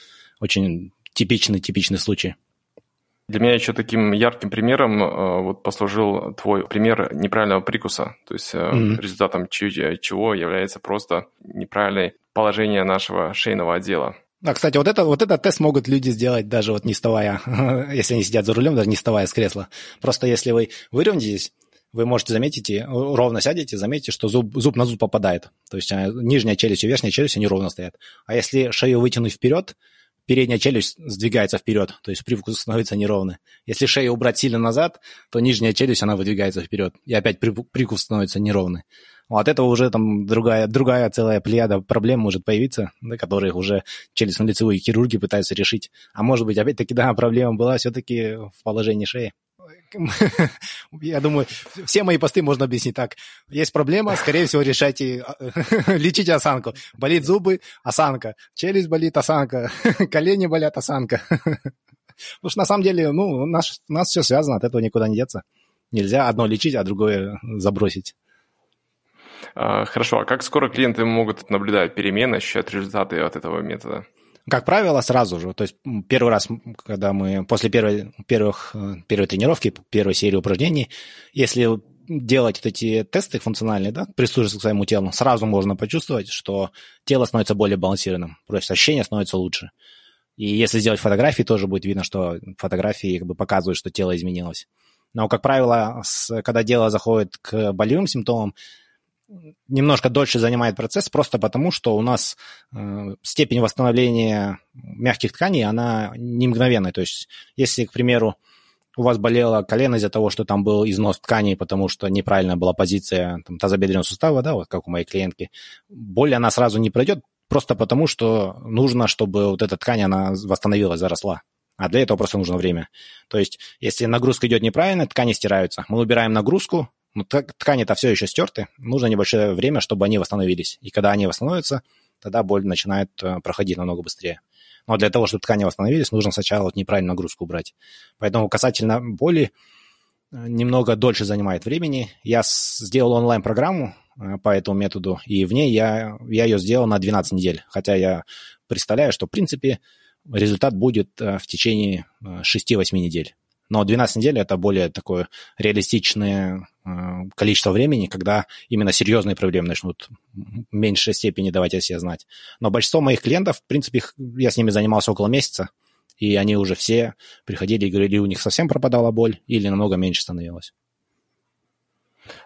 очень типичный, типичный случай. Для меня еще таким ярким примером э, вот послужил твой пример неправильного прикуса, то есть mm-hmm. результатом чего является просто неправильное положение нашего шейного отдела. А, кстати, вот, это, вот этот тест могут люди сделать даже вот не вставая, если они сидят за рулем, даже не вставая с кресла. Просто если вы выровняетесь, вы можете заметить, ровно сядете, заметите, что зуб, зуб на зуб попадает. То есть а, нижняя челюсть и верхняя челюсть, они ровно стоят. А если шею вытянуть вперед, передняя челюсть сдвигается вперед, то есть привкус становится неровный. Если шею убрать сильно назад, то нижняя челюсть, она выдвигается вперед, и опять привкус становится неровный. От этого уже там другая, другая целая плеяда проблем может появиться, да, которые уже челюстно-лицевые хирурги пытаются решить. А может быть, опять-таки, да, проблема была все-таки в положении шеи. Я думаю, все мои посты можно объяснить так. Есть проблема, скорее всего, решайте, лечите осанку. Болит зубы, осанка. Челюсть болит, осанка. Колени болят, осанка. Потому что на самом деле, ну, у нас, у нас все связано, от этого никуда не деться. Нельзя одно лечить, а другое забросить. А, хорошо, а как скоро клиенты могут наблюдать перемены, ощущать результаты от этого метода? Как правило, сразу же. То есть первый раз, когда мы после первой, первых, э, первой тренировки, первой серии упражнений, если делать вот эти тесты функциональные, да, прислушиваться к своему телу, сразу можно почувствовать, что тело становится более балансированным, то есть ощущение становится лучше. И если сделать фотографии, тоже будет видно, что фотографии как бы показывают, что тело изменилось. Но, как правило, с, когда дело заходит к болевым симптомам, немножко дольше занимает процесс, просто потому что у нас э, степень восстановления мягких тканей, она не мгновенная. То есть, если, к примеру, у вас болело колено из-за того, что там был износ тканей, потому что неправильная была позиция там, тазобедренного сустава, да, вот как у моей клиентки, боль она сразу не пройдет, просто потому что нужно, чтобы вот эта ткань, она восстановилась, заросла. А для этого просто нужно время. То есть, если нагрузка идет неправильно, ткани стираются. Мы убираем нагрузку, ну, ткани-то все еще стерты, нужно небольшое время, чтобы они восстановились. И когда они восстановятся, тогда боль начинает э, проходить намного быстрее. Но для того, чтобы ткани восстановились, нужно сначала вот неправильную нагрузку убрать. Поэтому касательно боли, э, немного дольше занимает времени. Я сделал онлайн-программу э, по этому методу, и в ней я, я ее сделал на 12 недель. Хотя я представляю, что, в принципе, результат будет в течение 6-8 недель. Но 12 недель – это более такое реалистичное э, количество времени, когда именно серьезные проблемы начнут в меньшей степени давать о себе знать. Но большинство моих клиентов, в принципе, я с ними занимался около месяца, и они уже все приходили и говорили, у них совсем пропадала боль или намного меньше становилось.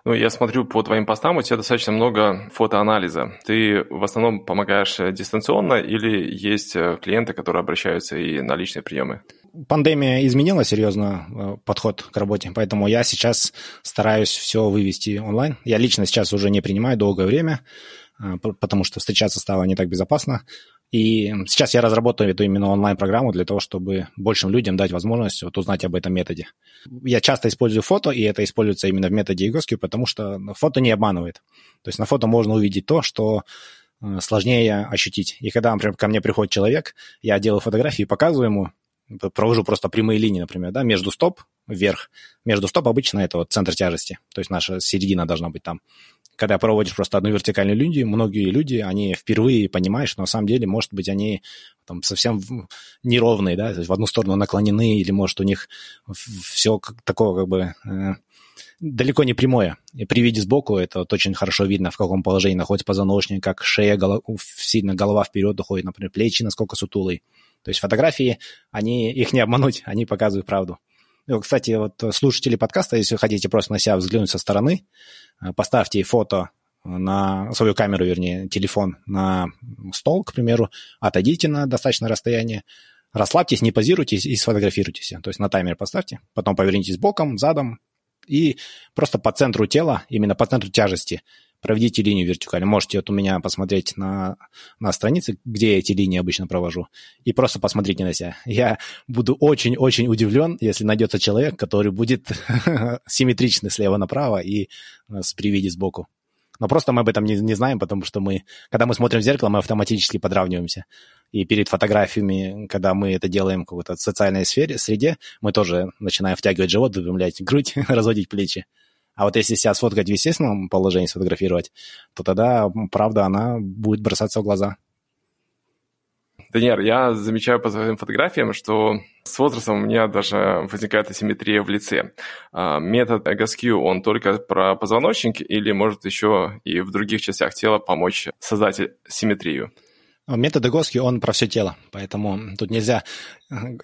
Ну, я смотрю по твоим постам, у тебя достаточно много фотоанализа. Ты в основном помогаешь э, дистанционно или есть э, клиенты, которые обращаются и на личные приемы? Пандемия изменила серьезно э, подход к работе, поэтому я сейчас стараюсь все вывести онлайн. Я лично сейчас уже не принимаю долгое время, потому что встречаться стало не так безопасно. И сейчас я разработаю эту именно онлайн-программу для того, чтобы большим людям дать возможность вот узнать об этом методе. Я часто использую фото, и это используется именно в методе Egoski, потому что фото не обманывает. То есть на фото можно увидеть то, что э, сложнее ощутить. И когда, например, ко мне приходит человек, я делаю фотографии, показываю ему, провожу просто прямые линии, например, да, между стоп вверх. Между стоп обычно это вот центр тяжести, то есть наша середина должна быть там. Когда проводишь просто одну вертикальную линию, многие люди, они впервые понимают, что на самом деле, может быть, они там совсем неровные, да, то есть в одну сторону наклонены, или, может, у них все такое как бы э, далеко не прямое. И при виде сбоку это вот очень хорошо видно, в каком положении находится позвоночник, как шея, голова, сильно голова вперед уходит, например, плечи, насколько сутулые. То есть фотографии, они, их не обмануть, они показывают правду. Ну, кстати, вот слушатели подкаста, если хотите просто на себя взглянуть со стороны, э, поставьте фото на свою камеру, вернее, телефон на стол, к примеру, отойдите на достаточное расстояние, расслабьтесь, не позируйтесь и сфотографируйтесь. То есть на таймер поставьте, потом повернитесь боком, задом и просто по центру тела, именно по центру тяжести проведите линию вертикально. Можете вот у меня посмотреть на, на странице, где я эти линии обычно провожу, и просто посмотрите на себя. Я буду очень-очень удивлен, если найдется человек, который будет симметричный слева направо и э, с привиди сбоку. Но просто мы об этом не, не знаем, потому что мы, когда мы смотрим в зеркало, мы автоматически подравниваемся. И перед фотографиями, когда мы это делаем в какой-то социальной сфере, среде, мы тоже начинаем втягивать живот, выпрямлять грудь, разводить плечи. А вот если себя сфоткать в естественном положении, сфотографировать, то тогда, правда, она будет бросаться в глаза. Даниэр, я замечаю по своим фотографиям, что с возрастом у меня даже возникает асимметрия в лице. А, метод GASQ, он только про позвоночник или может еще и в других частях тела помочь создать симметрию? Метод Эгоски, он про все тело, поэтому тут нельзя...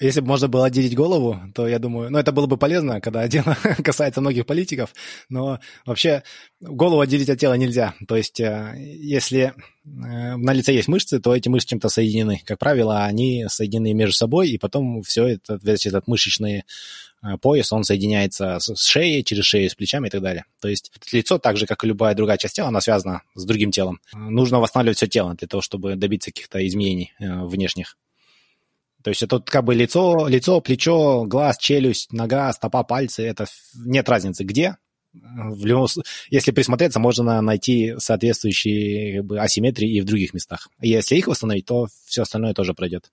Если бы можно было отделить голову, то я думаю, ну, это было бы полезно, когда дело касается многих политиков, но вообще голову отделить от тела нельзя. То есть э, если э, на лице есть мышцы, то эти мышцы чем-то соединены. Как правило, они соединены между собой, и потом все это, весь этот мышечный пояс, он соединяется с шеей, через шею, с плечами и так далее. То есть лицо, так же, как и любая другая часть тела, она связана с другим телом. Нужно восстанавливать все тело для того, чтобы добиться каких-то изменений э, внешних. То есть это как бы лицо, лицо, плечо, глаз, челюсть, нога, стопа, пальцы. Это нет разницы где. В любом, если присмотреться, можно найти соответствующие как бы, асимметрии и в других местах. Если их восстановить, то все остальное тоже пройдет.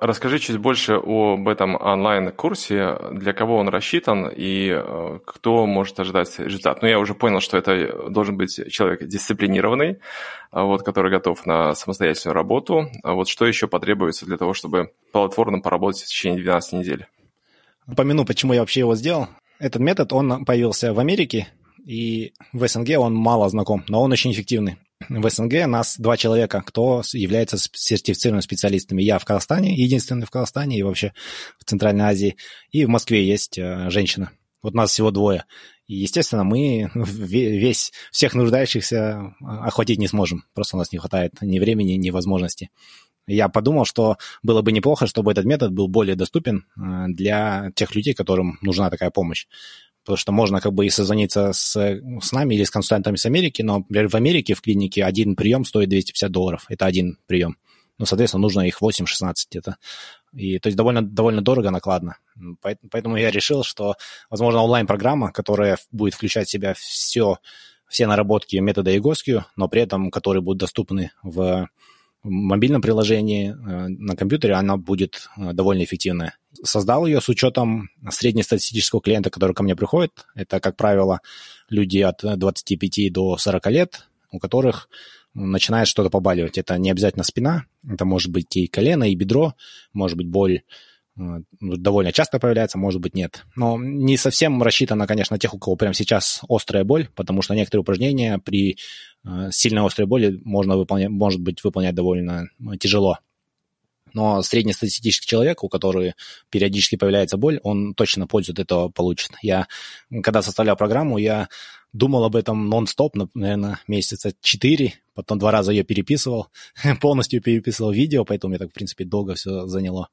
Расскажи чуть больше об этом онлайн-курсе, для кого он рассчитан и э, кто может ожидать результат. Ну, я уже понял, что это должен быть человек дисциплинированный, а вот, который готов на самостоятельную работу. А вот что еще потребуется для того, чтобы плодотворно поработать в течение 12 недель? Помяну, почему я вообще его сделал. Этот метод, он появился в Америке, и в СНГ он мало знаком, но он очень эффективный в СНГ нас два человека, кто является сертифицированными специалистами. Я в Казахстане, единственный в Казахстане и вообще в Центральной Азии. И в Москве есть э, женщина. Вот нас всего двое. И, естественно, мы весь, всех нуждающихся э, охватить не сможем. Просто у нас не хватает ни времени, ни возможности. Я подумал, что было бы неплохо, чтобы этот метод был более доступен э, для тех людей, которым нужна такая помощь потому что можно как бы и созвониться с, с нами или с консультантами с Америки, но, например, в Америке в клинике один прием стоит 250 долларов. Это один прием. Ну, соответственно, нужно их 8-16 где-то. И, то есть довольно, довольно дорого, накладно. Поэтому я решил, что, возможно, онлайн-программа, которая будет включать в себя все, все наработки метода EGOSQ, но при этом которые будут доступны в мобильном приложении, э, на компьютере, она будет э, довольно эффективная. Создал ее с учетом среднестатистического клиента, который ко мне приходит. Это, как правило, люди от 25 до 40 лет, у которых начинает что-то побаливать. Это не обязательно спина, это может быть и колено, и бедро, может быть боль э, довольно часто появляется, может быть, нет. Но не совсем рассчитано, конечно, на тех, у кого прямо сейчас острая боль, потому что некоторые упражнения при Э, сильной острой боли можно выполнять, может быть выполнять довольно э, тяжело. Но среднестатистический человек, у которого периодически появляется боль, он точно пользу от этого получит. Я, когда составлял программу, я думал об этом нон-стоп, наверное, месяца четыре, потом два раза ее переписывал, полностью переписывал видео, поэтому мне так, в принципе, долго все заняло.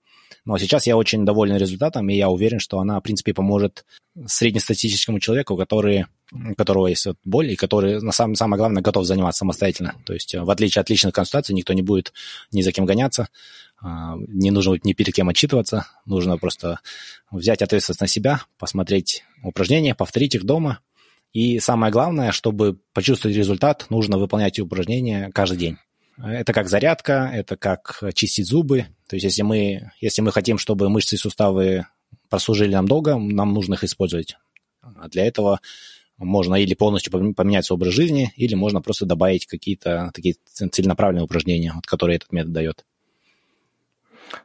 Но сейчас я очень доволен результатом, и я уверен, что она, в принципе, поможет среднестатистическому человеку, который, у которого есть вот боль, и который, на самом, самое главное, готов заниматься самостоятельно. То есть, в отличие от личных консультаций, никто не будет ни за кем гоняться, а, не нужно ни перед кем отчитываться, нужно просто взять ответственность на себя, посмотреть упражнения, повторить их дома. И самое главное, чтобы почувствовать результат, нужно выполнять упражнения каждый день. Это как зарядка, это как чистить зубы. То есть если мы, если мы хотим, чтобы мышцы и суставы прослужили нам долго, нам нужно их использовать. А для этого можно или полностью поменять свой образ жизни, или можно просто добавить какие-то такие целенаправленные упражнения, вот, которые этот метод дает.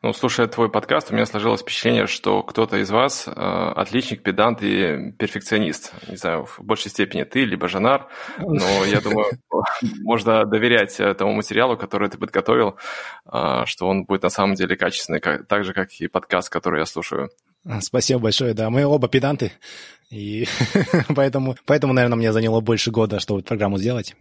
Ну, слушая твой подкаст, у меня сложилось впечатление, что кто-то из вас э, отличник, педант и перфекционист. Не знаю, в большей степени ты, либо Жанар, но я думаю, можно доверять тому материалу, который ты подготовил, э, что он будет на самом деле качественный, так же, как и подкаст, который я слушаю. Спасибо большое, да. Мы оба педанты, и поэтому, поэтому, наверное, мне заняло больше года, чтобы программу сделать.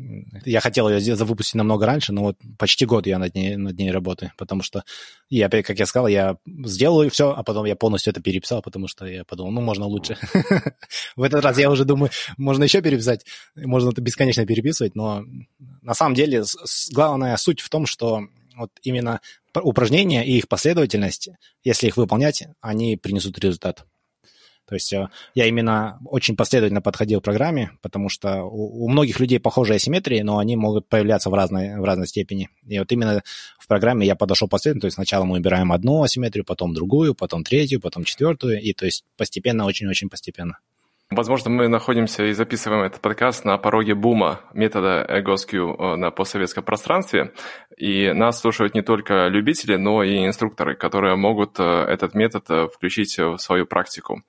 Я хотел ее выпустить намного раньше, но вот почти год я над ней, над ней работаю, потому что, и опять, как я сказал, я сделаю все, а потом я полностью это переписал, потому что я подумал, ну, можно лучше. В этот раз я уже думаю, можно еще переписать, можно это бесконечно переписывать, но на самом деле главная суть в том, что вот именно упражнения и их последовательность, если их выполнять, они принесут результат. То есть э, я именно очень последовательно подходил к программе, потому что у, у многих людей похожие асимметрии, но они могут появляться в разной, в разной степени. И вот именно в программе я подошел последовательно, то есть сначала мы убираем одну асимметрию, потом другую, потом третью, потом четвертую, и то есть постепенно, очень-очень постепенно. Возможно, мы находимся и записываем этот подкаст на пороге бума метода EGOSQ э, на постсоветском пространстве. И нас слушают не только любители, но и инструкторы, которые могут э, этот метод включить в свою практику.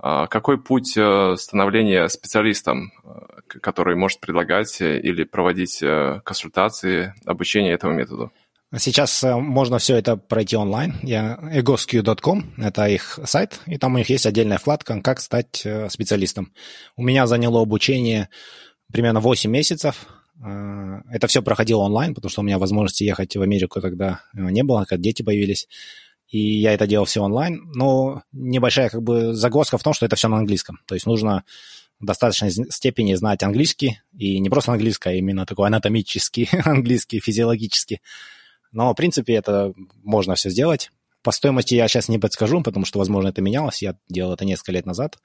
А какой путь э, становления специалистом, э, который может предлагать э, или проводить консультации, обучение этому методу? Сейчас можно все это пройти онлайн. Я egosq.com, это их сайт, и там у них есть отдельная вкладка «Как стать специалистом». У меня заняло обучение примерно 8 месяцев. Это все проходило онлайн, потому что у меня возможности ехать в Америку тогда не было, когда дети появились и я это делал все онлайн, но небольшая как бы загвоздка в том, что это все на английском. То есть нужно в достаточной степени знать английский, и не просто английский, а именно такой анатомический английский, физиологический. Но, в принципе, это можно все сделать. По стоимости я сейчас не подскажу, потому что, возможно, это менялось. Я делал это несколько лет назад.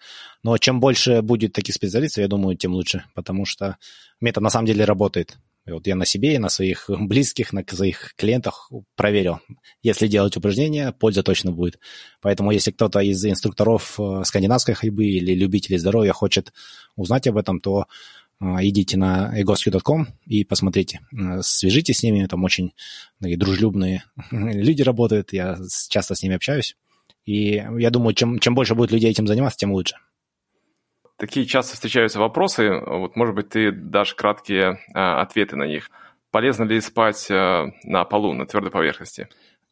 Но чем больше будет таких специалистов, я думаю, тем лучше, потому что метод на самом деле работает. И вот я на себе и на своих близких, на своих клиентах проверил. Если делать упражнения, польза точно будет. Поэтому если кто-то из инструкторов э, скандинавской ходьбы или любителей здоровья хочет узнать об этом, то идите на egosq.com и посмотрите. Э, свяжитесь с ними, там очень такие дружелюбные люди работают, я часто с ними общаюсь. И я думаю, чем, чем больше будет людей этим заниматься, тем лучше. Такие часто встречаются вопросы, вот, может быть, ты дашь краткие а, ответы на них. Полезно ли спать а, на полу, на твердой поверхности?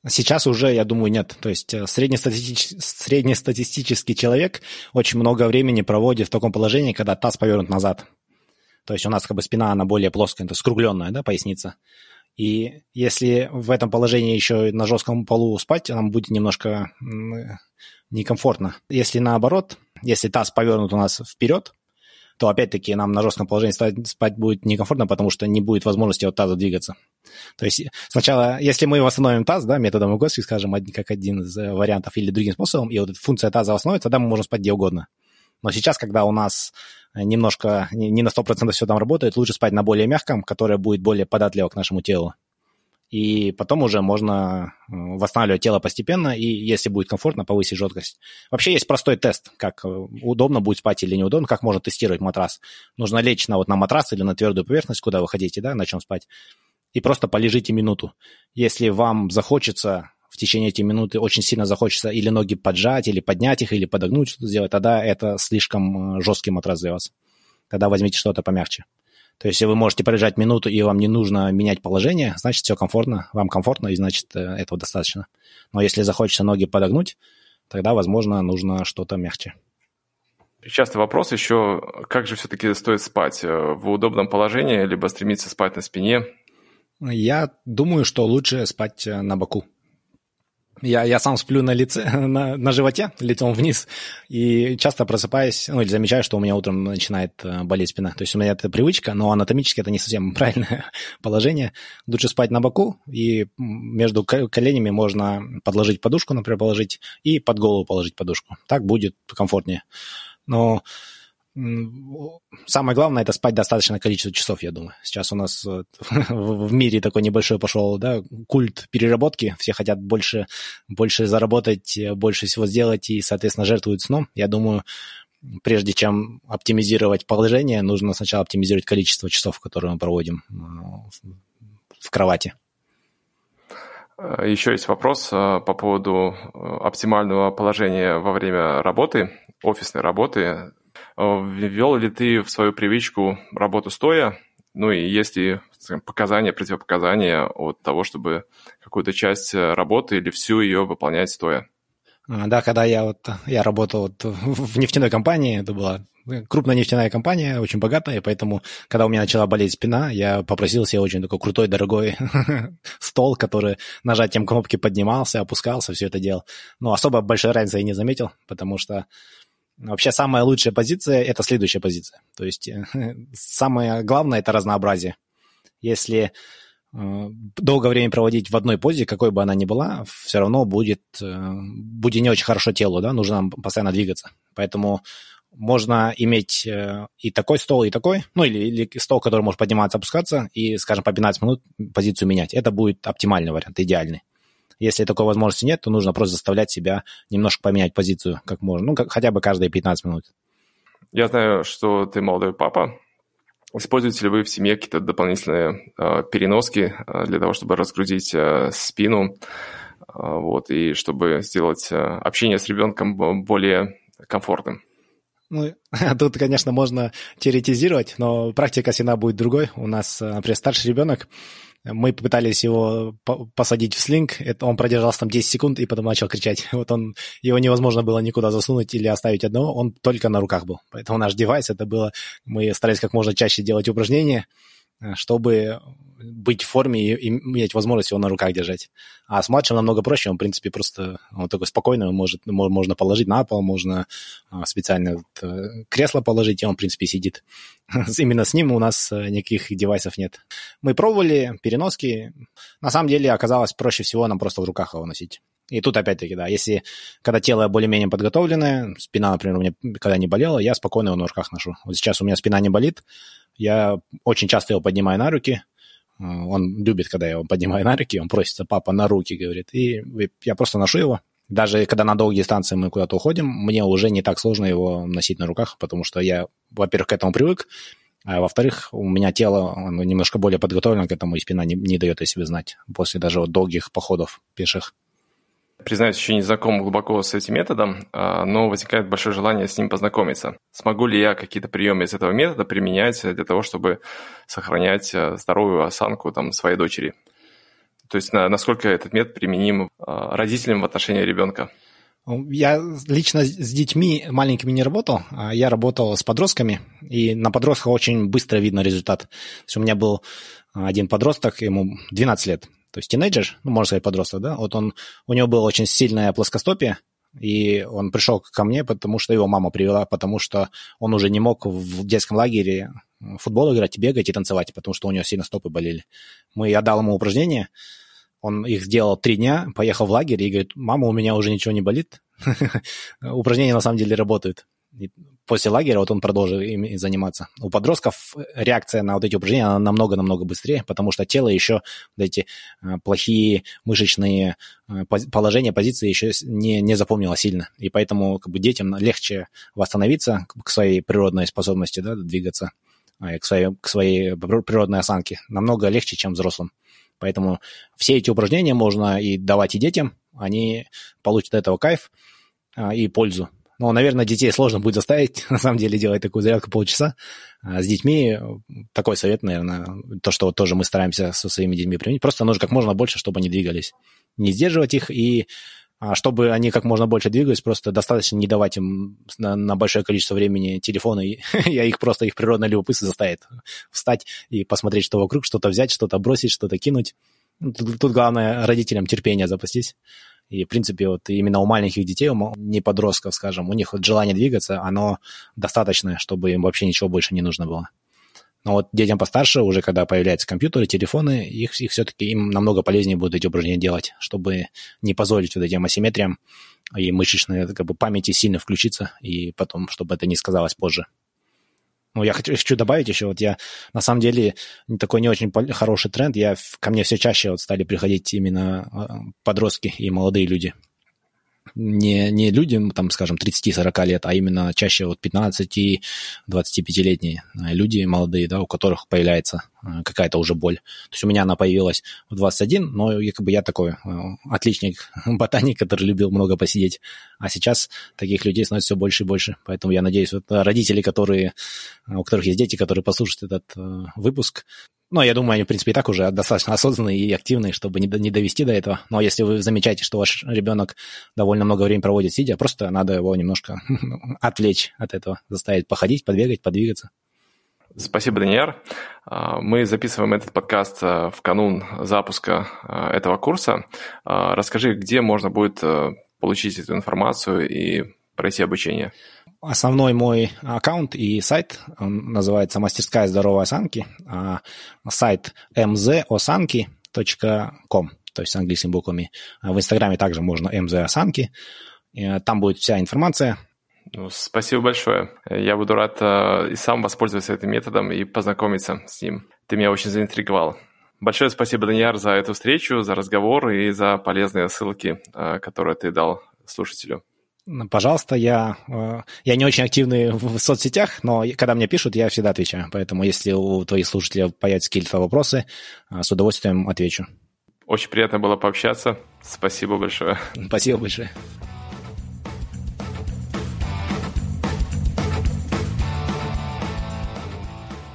Сейчас уже, я думаю, нет. То есть э, среднестатистический, среднестатистический человек очень много времени проводит в таком положении, когда таз повернут назад. То есть у нас как бы спина, она более плоская, то есть скругленная, да, поясница. И если в этом положении еще на жестком полу спать, нам будет немножко некомфортно. Если наоборот, если таз повернут у нас вперед, то опять-таки нам на жестком положении спать будет некомфортно, потому что не будет возможности от таза двигаться. То есть сначала, если мы восстановим таз, да, методом УГОСИ, скажем, как один из э, вариантов или другим способом, и вот эта функция таза восстановится, тогда мы можем спать где угодно. Но сейчас, когда у нас немножко, не на 100% все там работает, лучше спать на более мягком, которое будет более податливо к нашему телу и потом уже можно э, восстанавливать тело постепенно, и если будет комфортно, повысить жесткость. Вообще есть простой тест, как э, удобно будет спать или неудобно, как можно тестировать матрас. Нужно лечь на, вот, на матрас или на твердую поверхность, куда вы хотите, да, на чем спать, и просто полежите минуту. Если вам захочется в течение этих минуты очень сильно захочется или ноги поджать, или поднять их, или подогнуть, что-то сделать, тогда это слишком э, жесткий матрас для вас. Тогда возьмите что-то помягче. То есть, если вы можете пролежать минуту, и вам не нужно менять положение, значит, все комфортно, вам комфортно, и значит, э, этого достаточно. Но если захочется ноги подогнуть, тогда, возможно, нужно что-то мягче. Частый вопрос еще, как же все-таки стоит спать? Э, в удобном положении, либо стремиться спать на спине? Я думаю, что лучше спать на боку. Я, я сам сплю на лице, на, на животе, лицом вниз, и часто просыпаюсь, ну, или замечаю, что у меня утром начинает э, болеть спина. То есть у меня это привычка, но анатомически это не совсем правильное положение. Лучше спать на боку, и между коленями можно подложить подушку, например, положить, и под голову положить подушку. Так будет комфортнее. Но Самое главное это спать достаточное количество часов, я думаю. Сейчас у нас в мире такой небольшой пошел да, культ переработки. Все хотят больше, больше заработать, больше всего сделать и, соответственно, жертвуют сном. Я думаю, прежде чем оптимизировать положение, нужно сначала оптимизировать количество часов, которые мы проводим в кровати. Еще есть вопрос по поводу оптимального положения во время работы, офисной работы. Ввел ли ты в свою привычку работу стоя? Ну и есть ли показания, противопоказания от того, чтобы какую-то часть работы или всю ее выполнять стоя? А, да, когда я вот я работал вот в нефтяной компании, это была крупная нефтяная компания, очень богатая, поэтому, когда у меня начала болеть спина, я попросил себе очень такой крутой, дорогой стол, который нажатием кнопки поднимался, опускался, все это делал. Но особо большой разницы я не заметил, потому что вообще самая лучшая позиция – это следующая позиция. То есть самое главное – это разнообразие. Если Э, долгое время проводить в одной позе, какой бы она ни была, все равно будет, э, будет не очень хорошо телу, да, нужно постоянно двигаться. Поэтому можно иметь э, и такой стол, и такой, ну или, или стол, который может подниматься, опускаться, и, скажем, по 15 минут позицию менять. Это будет оптимальный вариант, идеальный. Если такой возможности нет, то нужно просто заставлять себя немножко поменять позицию как можно, ну, как, хотя бы каждые 15 минут. Я знаю, что ты молодой папа, Используете ли вы в семье какие-то дополнительные э, переноски э, для того, чтобы разгрузить э, спину, э, вот, и чтобы сделать э, общение с ребенком более комфортным? Ну, тут, конечно, можно теоретизировать, но практика всегда будет другой. У нас, например, старший ребенок, мы попытались его посадить в слинг, это он продержался там 10 секунд и потом начал кричать. Вот он, его невозможно было никуда засунуть или оставить одного, он только на руках был. Поэтому наш девайс это было, мы старались как можно чаще делать упражнения, Э, чтобы быть в форме и, иметь возможность его на руках держать. А с младшим намного проще, он, в принципе, просто он такой спокойный, может, можно положить на пол, можно а, специально вот, э, кресло положить, и он, в принципе, сидит. Именно с ним у нас э, никаких девайсов нет. Мы пробовали переноски. На самом деле оказалось проще всего нам просто в руках его носить. И тут опять-таки, да, если когда тело более-менее подготовленное, спина, например, у меня когда не болела, я спокойно его на руках ношу. Вот сейчас у меня спина не болит, я очень часто его поднимаю на руки. Э, он любит, когда я его поднимаю на руки, он просится, папа, на руки, говорит. И я просто ношу его. Даже когда на долгие дистанции мы куда-то уходим, мне уже не так сложно его носить на руках, потому что я, во-первых, к этому привык, а во-вторых, у меня тело оно немножко более подготовлено к этому, и спина не, не дает о себе знать после даже вот долгих походов пеших. Признаюсь, еще не знаком глубоко с этим методом, а, но возникает большое желание с ним познакомиться. Смогу ли я какие-то приемы из этого метода применять для того, чтобы сохранять э, здоровую осанку там, своей дочери? То есть насколько этот метод применим а, родителям в отношении ребенка? Я лично с детьми маленькими не работал, а я работал с подростками, и на подростках очень быстро видно результат. То есть у меня был один подросток, ему 12 лет, то есть тинейджер, ну, можно сказать, подросток, да, вот он, у него было очень сильное плоскостопие, и он пришел ко мне, потому что его мама привела, потому что он уже не мог в детском лагере футбол играть, бегать и танцевать, потому что у него сильно стопы болели. Мы, я дал ему упражнения, он их сделал три дня, поехал в лагерь и говорит, мама, у меня уже ничего не болит. Упражнения на самом деле работают. После лагеря вот он продолжил ими заниматься. У подростков реакция на вот эти упражнения намного-намного быстрее, потому что тело еще вот эти э, плохие мышечные э, положения, позиции еще не, не запомнило сильно. И поэтому как бы, детям легче восстановиться к своей природной способности да, двигаться, а, к своей, к своей природной осанке. Намного легче, чем взрослым. Поэтому все эти упражнения можно и давать и детям, они получат от этого кайф а, и пользу. Ну, наверное, детей сложно будет заставить, на самом деле, делать такую зарядку полчаса. А с детьми такой совет, наверное, то, что вот тоже мы стараемся со своими детьми применить. Просто нужно как можно больше, чтобы они двигались. Не сдерживать их и а чтобы они как можно больше двигались, просто достаточно не давать им на, на большое количество времени телефона, и я их просто, их природное любопытство заставит встать и посмотреть, что вокруг, что-то взять, что-то бросить, что-то кинуть. Ну, тут, тут главное родителям терпение запастись. И, в принципе, вот именно у маленьких детей, у не подростков, скажем, у них вот желание двигаться, оно достаточное, чтобы им вообще ничего больше не нужно было. Но вот детям постарше, уже когда появляются компьютеры, телефоны, их, их все-таки им намного полезнее будут эти упражнения делать, чтобы не позволить вот этим асимметриям и мышечной как бы, памяти сильно включиться, и потом, чтобы это не сказалось позже. Ну, я хочу, хочу добавить еще, вот я, на самом деле, такой не очень хороший тренд, я, ко мне все чаще вот стали приходить именно а, подростки и молодые люди. не, не люди, там, скажем, 30-40 лет, а именно чаще вот 15-25-летние э, люди молодые, да, у которых появляется какая-то уже боль. То есть у меня она появилась в 21, но как бы я такой э, отличник, ботаник, который любил много посидеть. А сейчас таких людей становится все больше и больше. Поэтому я надеюсь, вот родители, которые, у которых есть дети, которые послушают этот выпуск, ну, я думаю, они, в принципе, и так уже достаточно осознанные и активные, чтобы не, не довести до этого. Но если вы замечаете, что ваш ребенок довольно много времени проводит сидя, просто надо его немножко отвлечь от этого, заставить походить, подбегать, подвигаться. Спасибо, Даниэр. А, мы записываем этот подкаст а, в канун запуска а, этого курса. Расскажи, где можно будет получить эту информацию и пройти обучение? Основной мой аккаунт и сайт называется «Мастерская здоровой осанки», а сайт mzosанки.com, то есть с английскими буквами. В Инстаграме также можно mzosанки. Там будет вся информация. Ну, спасибо большое. Я буду рад э, и сам воспользоваться этим методом и познакомиться с ним. Ты меня очень заинтриговал. Большое спасибо, Даниар, за эту встречу, за разговор и за полезные ссылки, э, которые ты дал слушателю. Пожалуйста, я, э, я не очень активный в соцсетях, но когда мне пишут, я всегда отвечаю. Поэтому если у твоих слушателей появятся какие-то вопросы, э, с удовольствием отвечу. Очень приятно было пообщаться. Спасибо большое. Спасибо большое.